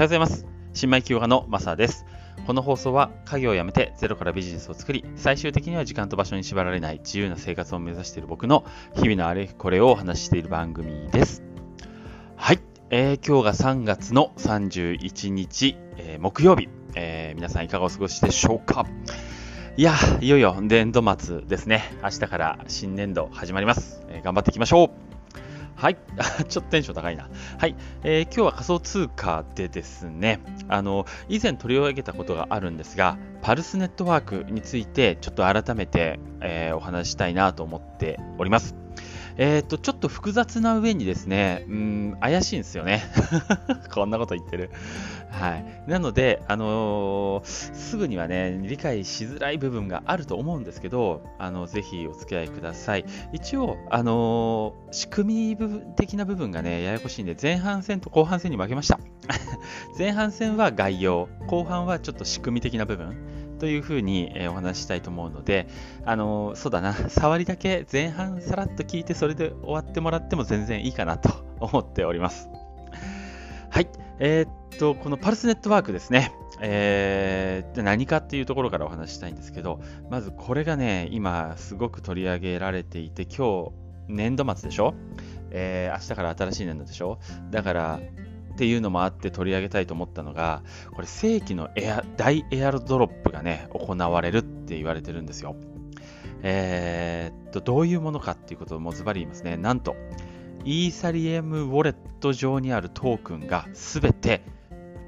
はようございます。新米企業家のマサです。この放送は家業を辞めてゼロからビジネスを作り、最終的には時間と場所に縛られない自由な生活を目指している僕の日々のあれこれをお話ししている番組です。はい。えー、今日が3月の31日、えー、木曜日、えー、皆さんいかがお過ごしでしょうかいや、いよいよ年度末ですね。明日から新年度始まります。え頑張っていきましょう。はい。ちょっとテンション高いな。はい。えー、今日は仮想通貨でですね、あの、以前取り上げたことがあるんですが、パルスネットワークについてちょっと改めて、えー、お話したいなと思っております。えっ、と、ちょっと複雑な上にですね、うん、怪しいんですよね。こんなこと言ってる。はい。なので、あのー、すぐにはね、理解しづらい部分があると思うんですけど、あの、ぜひお付き合いください。一応、あのー、仕組み部分的な部分がね、ややこしいんで、前半戦と後半戦に分けました。前半戦は概要、後半はちょっと仕組み的な部分。というふうに、えお話ししたいと思うので、あのそうだな、触りだけ前半さらっと聞いて、それで終わってもらっても全然いいかなと思っております。はい。えー、っと、このパルスネットワークですね。えー、何かっていうところからお話したいんですけど、まずこれがね、今すごく取り上げられていて、今日年度末でしょ？えー、明日から新しい年度でしょ？だから、っていうのもあって取り上げたいと思ったのが、これ正規のエア大エアロドロップがね、行われるって言われてるんですよ。えー、っと、どういうものかっていうことをもうズバリ言いますね。なんと、イーサリアムウォレット上にあるトークンがすべて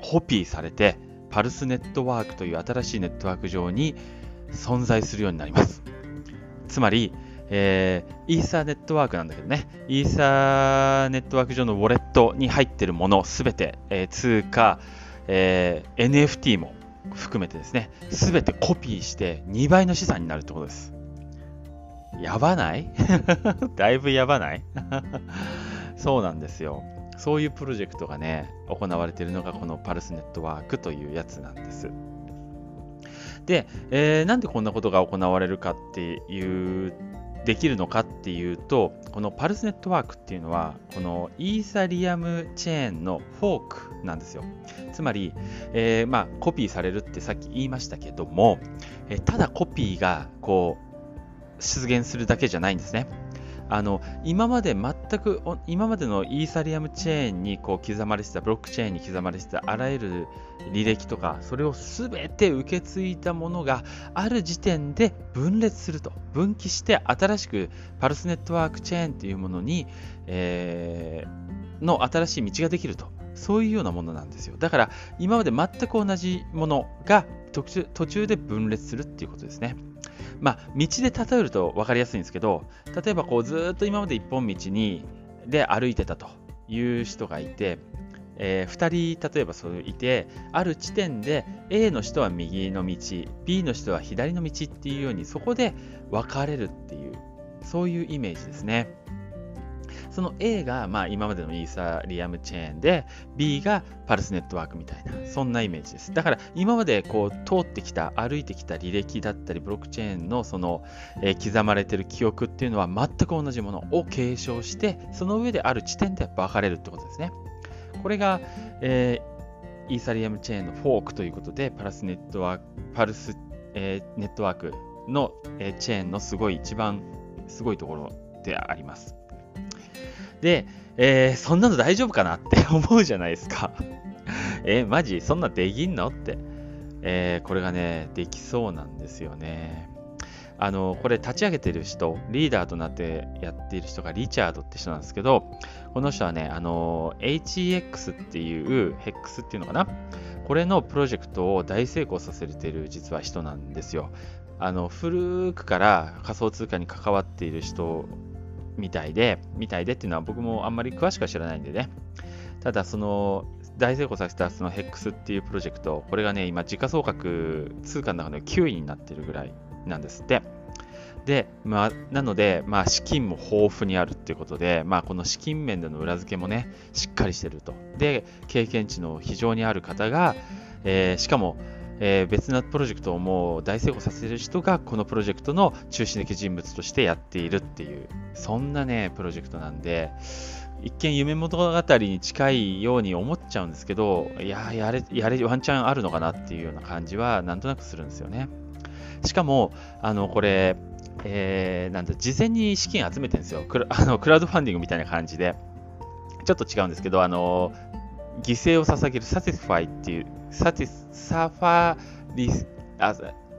コピーされて、パルスネットワークという新しいネットワーク上に存在するようになります。つまり、えー、イーサーネットワークなんだけどね、イーサーネットワーク上のウォレットに入ってるものすべて、えー、通貨、えー、NFT も含めてですね、すべてコピーして2倍の資産になるってことです。やばない？だいぶやばない？そうなんですよ。そういうプロジェクトがね、行われているのがこのパルスネットワークというやつなんです。で、えー、なんでこんなことが行われるかっていうできるのかっていうと、このパルスネットワークっていうのは、このイーサリアムチェーンのフォークなんですよ。つまり、えー、まあ、コピーされるってさっき言いましたけども、え、ただコピーがこう出現するだけじゃないんですね。あの今まで全く今までのイーサリアムチェーンにこう刻まれてたブロックチェーンに刻まれてたあらゆる履歴とかそれを全て受け継いだものがある時点で分裂すると分岐して新しくパルスネットワークチェーンというものに、えー、の新しい道ができるとそういうようなものなんですよだから今まで全く同じものが途中で分裂するっていうことですね。まあ、道で例えると分かりやすいんですけど、例えばこうずっと今まで一本道にで歩いてたという人がいて、えー、2人例えばそういて、ある地点で A の人は右の道、B の人は左の道っていうように、そこで分かれるっていう、そういうイメージですね。その A がまあ今までのイーサリアムチェーンで B がパルスネットワークみたいなそんなイメージです。だから今までこう通ってきた歩いてきた履歴だったりブロックチェーンのその、えー、刻まれてる記憶っていうのは全く同じものを継承してその上である地点で分かれるってことですね。これが、えー、イーサリアムチェーンのフォークということでパルスネットワークパルス、えー、ネットワークの、えー、チェーンのすごい一番すごいところであります。で、えー、そんなの大丈夫かなって 思うじゃないですか。えー、マジ？そんなできんのって。えー、これがね、できそうなんですよね。あの、これ立ち上げてる人、リーダーとなってやっている人がリチャードって人なんですけど、この人はね、あの、HEX っていう、HEX っていうのかな？これのプロジェクトを大成功させてる実は人なんですよ。あの、古くから仮想通貨に関わっている人みたいで、みたいでっていうのは僕もあんまり詳しくは知らないんでね。ただ、その、大成功させたその HEX っていうプロジェクト、これがね、今、時価総額通貨の中で9位になってるぐらいなんですって。で、まあ、なので、まあ、資金も豊富にあるっていうことで、まあ、この資金面での裏付けもね、しっかりしてると。で、経験値の非常にある方が、えー、しかも、えー、別なプロジェクトをもう大成功させる人がこのプロジェクトの中心的人物としてやっているっていうそんなねプロジェクトなんで一見夢物語に近いように思っちゃうんですけど、いややれ、やれ、ワンチャンあるのかなっていうような感じは、なんとなくするんですよね。しかも、あの、これ、えー、なんだ、事前に資金集めてるんですよ。クラ あのクラウドファンディングみたいな感じで。ちょっと違うんですけど、あの、犠牲を捧げる sacrifice っていう、サティス、サファリス、あ、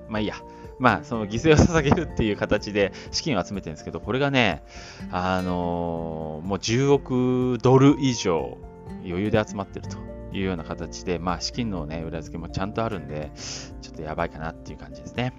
まあいいや。まあ、その犠牲を捧げるっていう形で資金を集めてるんですけど、これがね、あのー、もう10億ドル以上余裕で集まってるというような形で、まあ、資金のね、裏付けもちゃんとあるんで、ちょっとやばいかなっていう感じですね。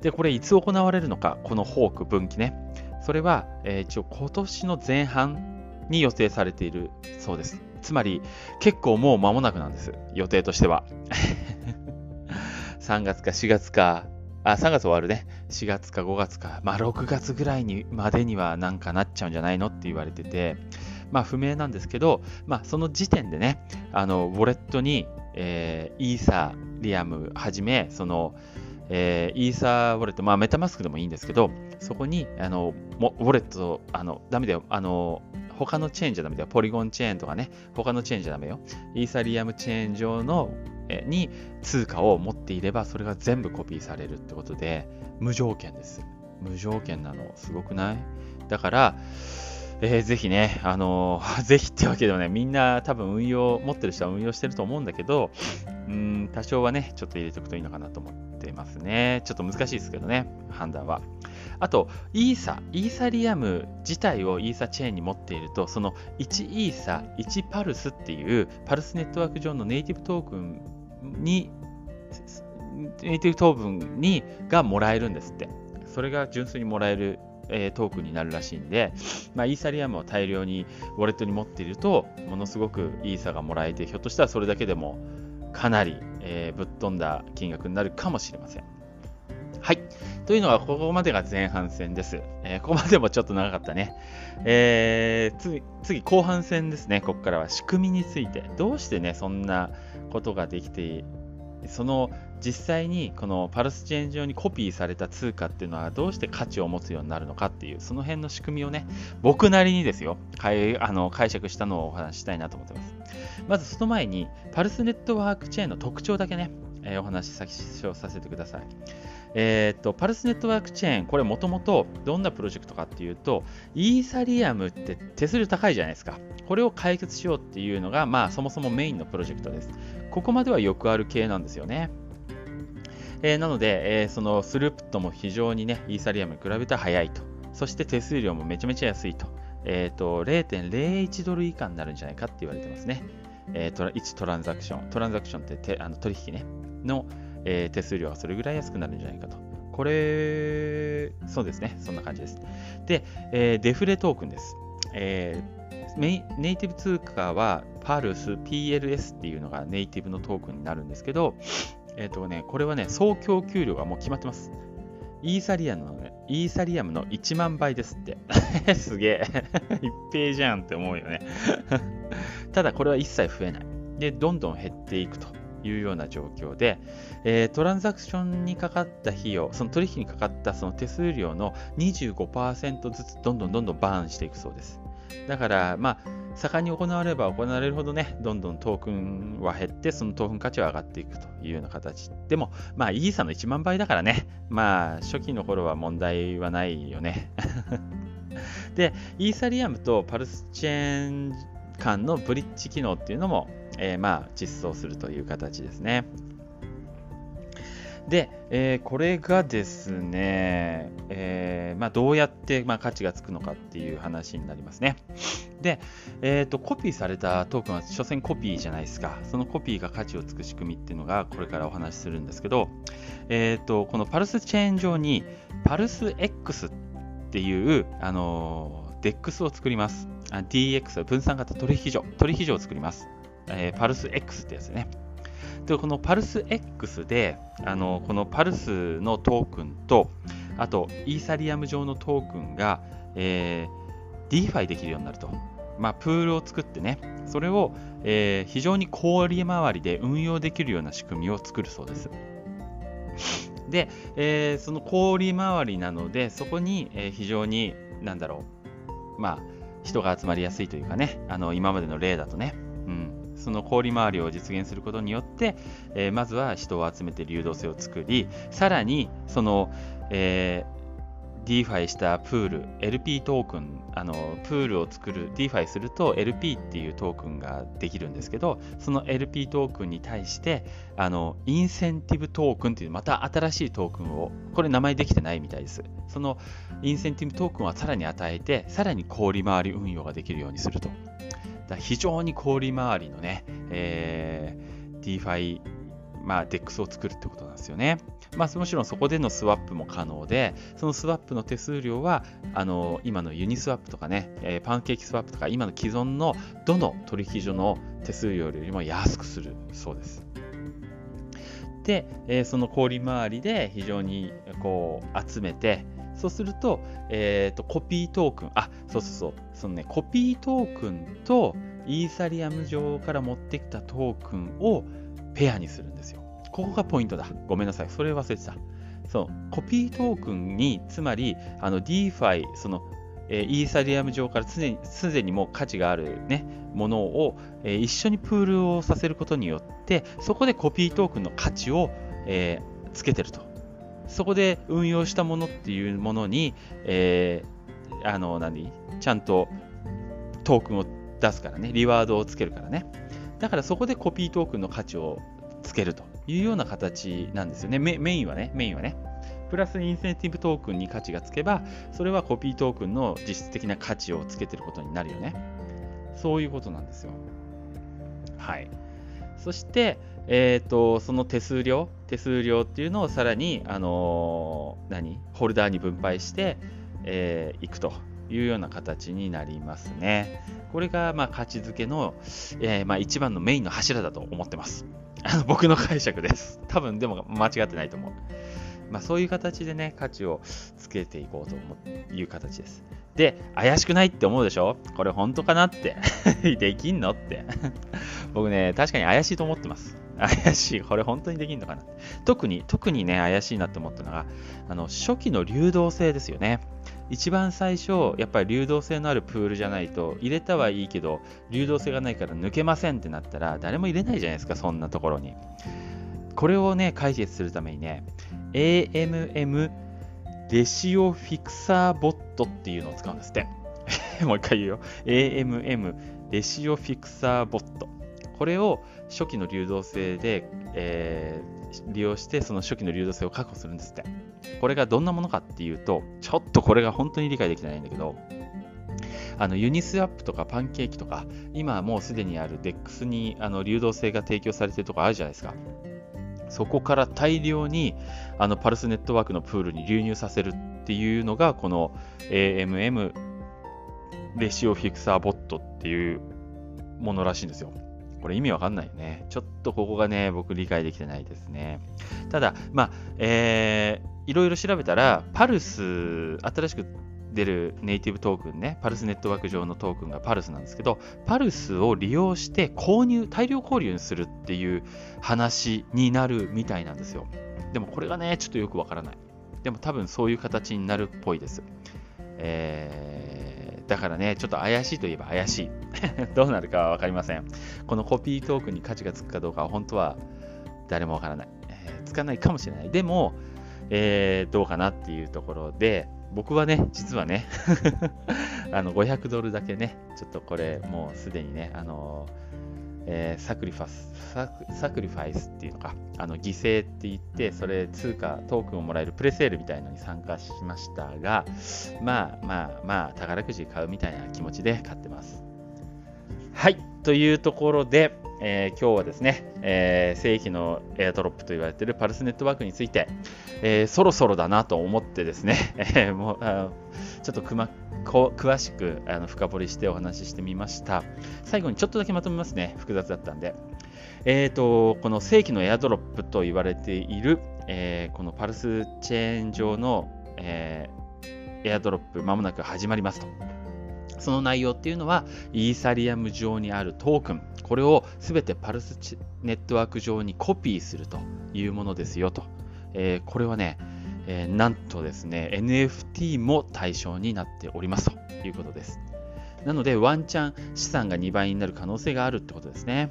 で、これいつ行われるのか、このホーク分岐ね。それは、えー、一応今年の前半に予定されているそうです。つまり、結構もう間もなくなんです。予定としては。3月か4月かあ、3月終わるね。4月か5月か、まあ6月ぐらいにまでにはなんかなっちゃうんじゃないのって言われてて、まあ不明なんですけど、まあその時点でね、あの、ウォレットに、えー、イーサリアムはじめ、その、えー、イーサーウォレット、まあメタマスクでもいいんですけど、そこに、あの、ウォレット、あの、ダメだよ、あの、他のチェーンじゃダメだよ。ポリゴンチェーンとかね、他のチェーンじゃダメよ。イーサリアムチェーン上のに通貨を持っていれば、それが全部コピーされるってことで、無条件です。無条件なの、すごくない？だから、えー、ぜひね、あのー、ぜひってわけではね、みんな多分運用、持ってる人は運用してると思うんだけど、うん、多少はね、ちょっと入れておくといいのかなと思ってますね。ちょっと難しいですけどね、判断は。あと、イーサ、イーサリアム自体をイーサチェーンに持っていると、その1イーサ、1パルスっていうパルスネットワーク上のネイティブトークンに、ネイティブトークンにがもらえるんですって。それが純粋にもらえる、えー、トークンになるらしいんで、まあ、イーサリアムを大量にウォレットに持っていると、ものすごくイーサがもらえて、ひょっとしたらそれだけでもかなり、えー、ぶっ飛んだ金額になるかもしれません。はい。というのは、ここまでが前半戦です。えー、ここまでもちょっと長かったね。えー、次、次、後半戦ですね。ここからは仕組みについて。どうしてね、そんなことができて、その実際にこのパルスチェーン上にコピーされた通貨っていうのはどうして価値を持つようになるのかっていう、その辺の仕組みをね、僕なりにですよ、あの解釈したのをお話ししたいなと思ってます。まずその前に、パルスネットワークチェーンの特徴だけね、えー、お話し先させてください。えー、っと、パルスネットワークチェーン、これもともとどんなプロジェクトかっていうと、イーサリアムって手数料高いじゃないですか。これを解決しようっていうのが、まあ、そもそもメインのプロジェクトです。ここまではよくある系なんですよね。えー、なので、えー、そのスループットも非常にね、イーサリアムに比べて速いと。そして手数料もめちゃめちゃ安いと。えっ、ー、と、0.01ドル以下になるんじゃないかって言われてますね。えー、トラ1トランザクション。トランザクションってあの取引ね。の、えー、手数料がそれぐらい安くなるんじゃないかと。これ、そうですね。そんな感じです。で、えー、デフレトークンです。えー、ネイティブ通貨は PALS、PLS っていうのがネイティブのトークンになるんですけど、えっ、ー、とね、これはね、総供給量がもう決まってます。イーサリアムの、ね、イーサリアムの1万倍ですって。すげえ。一平じゃんって思うよね ただこれは一切増えない。で、どんどん減っていくというような状況で、えー、トランザクションにかかった費用、その取引にかかったその手数料の25%ずつどんどんどんどんバーンしていくそうです。だから、まあ、盛んに行われば行われるほどね、どんどんトークンは減って、そのトークン価値は上がっていくというような形。でも、まあ、イーサの1万倍だからね、まあ、初期の頃は問題はないよね。で、イーサリアムとパルスチェーン間のブリッジ機能っていうのも、えー、まあ、実装するという形ですね。で、えー、これがですね、えー、まあ、どうやって、まあ、価値がつくのかっていう話になりますね。で、えーと、コピーされたトークンは所詮コピーじゃないですか。そのコピーが価値をつく仕組みっていうのがこれからお話しするんですけど、えーと、このパルスチェーン上にパルス X っていう、あの DEX を作ります。DX、分散型取引所、取引所を作ります。えー、パルス X ってやつね。で、このパルス X で、あのこのパルスのトークンと、あと、イーサリアム上のトークンが、えー、DeFi できるようになると。まあ、プールを作ってね、それを、えー、非常に小売回りで運用できるような仕組みを作るそうです。で、えー、その小売回りなので、そこに、えー、非常に、なんだろう、まあ、人が集まりやすいというかね、あの今までの例だとね、うん、その氷回りを実現することによって、えー、まずは人を集めて流動性を作り、さらにその、えー DeFi したプール、LP トークン、あのプールを作る、DeFi すると LP っていうトークンができるんですけど、その LP トークンに対して、あのインセンティブトークンっていうまた新しいトークンを、これ名前できてないみたいです。そのインセンティブトークンはさらに与えて、さらに高利回り運用ができるようにすると。非常に高利回りのね、えー、DeFi、まあ、DEX を作るってことなんですよね。まあ、もちろんそこでのスワップも可能で、そのスワップの手数料は、あの今のユニスワップとかね、えー、パンケーキスワップとか、今の既存のどの取引所の手数料よりも安くするそうです。で、えー、その氷回りで非常にこう集めて、そうすると、えーと、コピートークン、あ、そうそうそう、そのね、コピートークンとイーサリアム上から持ってきたトークンをペアにするんですよ。ここがポイントだ。ごめんなさい。それ忘れてた。そう、コピートークンに、つまり、あの DeFi、その、えー、イーサリアム上からすでにすでにもう価値がある、ね、ものを、えー、一緒にプールをさせることによって、そこでコピートークンの価値を、えー、つけてると。そこで運用したものっていうものに、えー、あの、何？ちゃんとトークンを出すからね、リワードをつけるからね。だからそこでコピートークンの価値をつけるというような形なんですよね。メインはね、メインはね。プラスインセンティブトークンに価値がつけば、それはコピートークンの実質的な価値をつけてることになるよね。そういうことなんですよ。はい。そして、えーと、その手数料、手数料っていうのをさらに、あのー、何？ホルダーに分配してい、えー、くというような形になりますね。これが、まあ、価値づけの、えー、まあ、一番のメインの柱だと思ってます。あの僕の解釈です。多分でも間違ってないと思う。まあ、そういう形でね、価値をつけていこうという形です。で、怪しくないって思うでしょ？これ本当かなって できんのって僕ね、確かに怪しいと思ってます。怪しい。これ本当にできんのかな特に、特にね、怪しいなって思ったのが、あの、初期の流動性ですよね。一番最初、やっぱり流動性のあるプールじゃないと、入れたはいいけど、流動性がないから抜けませんってなったら、誰も入れないじゃないですか、そんなところに。これをね、解決するためにね、AMM レシオフィクサーボットっていうのを使うんですって。もう一回言うよ。AMM レシオフィクサーボット。これを初期の流動性で、えー利用してその初期の流動性を確保するんですって。これがどんなものかっていうと、ちょっとこれが本当に理解できないんだけど、あのユニスワップとかパンケーキとか、今もうすでにある DEX にあの流動性が提供されてるとこあるじゃないですか。そこから大量にあのパルスネットワークのプールに流入させるっていうのが、この AMM レシオフィクサーボットっていうものらしいんですよ。これ意味わかんないね。ちょっとここがね、僕理解できてないですね。ただ、まあ、えー、いろいろ調べたら、パルス、新しく出るネイティブトークンね、パルスネットワーク上のトークンがパルスなんですけど、パルスを利用して購入、大量購入するっていう話になるみたいなんですよ。でもこれがね、ちょっとよくわからない。でも多分そういう形になるっぽいです。えーだからね、ちょっと怪しいといえば怪しい。どうなるかは分かりません。このコピートークンに価値がつくかどうかは本当は誰も分からない。えー、つかないかもしれない。でも、えー、どうかなっていうところで、僕はね、実はね あの500ドルだけね、ちょっとこれもうすでにね、あのえー、サクリファスサクリファイスっていうのか、あの犠牲って言って、それ通貨、トークンをもらえるプレセールみたいのに参加しましたが、まあまあまあ、宝くじ買うみたいな気持ちで買ってます。はい、というところで、えー、今日はですね、えー、正規のエアドロップと言われているパルスネットワークについて、えー、そろそろだなと思ってですね、えもうあちょっとくま詳しくあの深掘りしてお話ししてみました。最後にちょっとだけまとめますね。複雑だったんで。えーと、この正規のエアドロップと言われている、えー、このパルスチェーン上の、えー、エアドロップまもなく始まりますと。その内容っていうのは、イーサリアム上にあるトークン、これをすべてパルスネットワーク上にコピーするというものですよと。えー、これはね、えー、なんとですね、NFT も対象になっておりますということです。なので、ワンチャン資産が2倍になる可能性があるってことですね。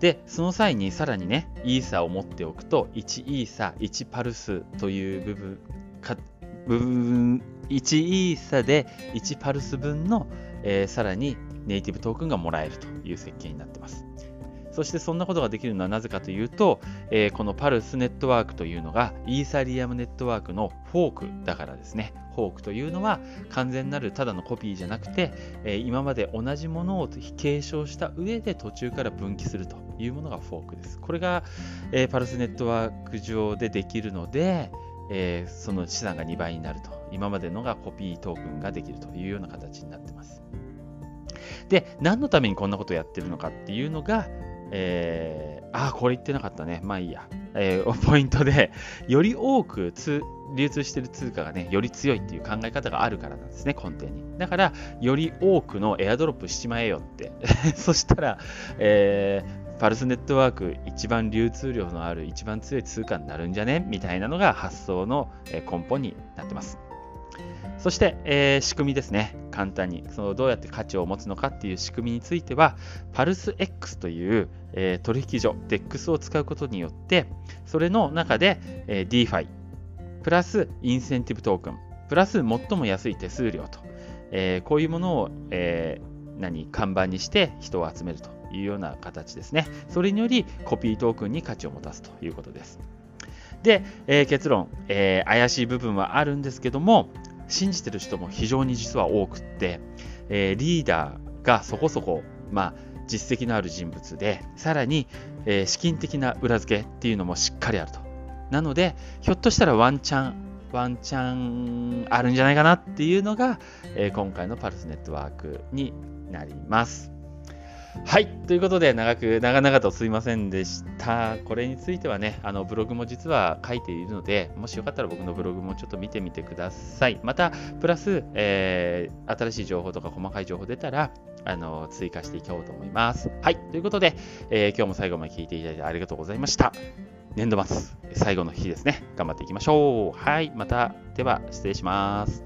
で、その際にさらにね、イーサを持っておくと、1イーサ、1パルスという部分、か部分1イーサで1パルス分の、えー、さらにネイティブトークンがもらえるという設計になってます。そしてそんなことができるのはなぜかというと、えー、このパルスネットワークというのがイーサリアムネットワークのフォークだからですね。フォークというのは完全なるただのコピーじゃなくて、えー、今まで同じものを継承した上で途中から分岐するというものがフォークです。これが、えー、パルスネットワーク上でできるので、えその資産が2倍になると。今までのがコピートークンができるというような形になってます。で、何のためにこんなことをやってるのかっていうのが、えー、あ、これ言ってなかったね。まあいいや。えー、ポイントで、より多く流通している通貨がね、より強いっていう考え方があるからなんですね、根底に。だから、より多くのエアドロップしちまえよって。そしたら、えー、パルスネットワーク一番流通量のある一番強い通貨になるんじゃね？みたいなのが発想の根本になってます。そして、えー、仕組みですね。簡単に。そのどうやって価値を持つのかっていう仕組みについては、パルス X という、えー、取引所、DEX を使うことによって、それの中で、えー、DeFi、プラスインセンティブトークン、プラス最も安い手数料と、えー、こういうものを、えー、何、看板にして人を集めるというような形ですね。それによりコピートークンに価値を持たすということです。で、えー、結論、えー、怪しい部分はあるんですけども、信じてる人も非常に実は多くって、えー、リーダーがそこそこ、まあ、実績のある人物で、さらに、えー、資金的な裏付けっていうのもしっかりあると。なので、ひょっとしたらワンチャン、ワンチャンあるんじゃないかなっていうのが、えー、今回のパルスネットワークになります。はい。ということで、長く、長々とすいませんでした。これについてはね、あの、ブログも実は書いているので、もしよかったら僕のブログもちょっと見てみてください。また、プラス、えー、新しい情報とか細かい情報出たら、あの、追加していこうと思います。はい。ということで、えー、今日も最後まで聞いていただいてありがとうございました。年度末、最後の日ですね。頑張っていきましょう。はい。また、では、失礼します。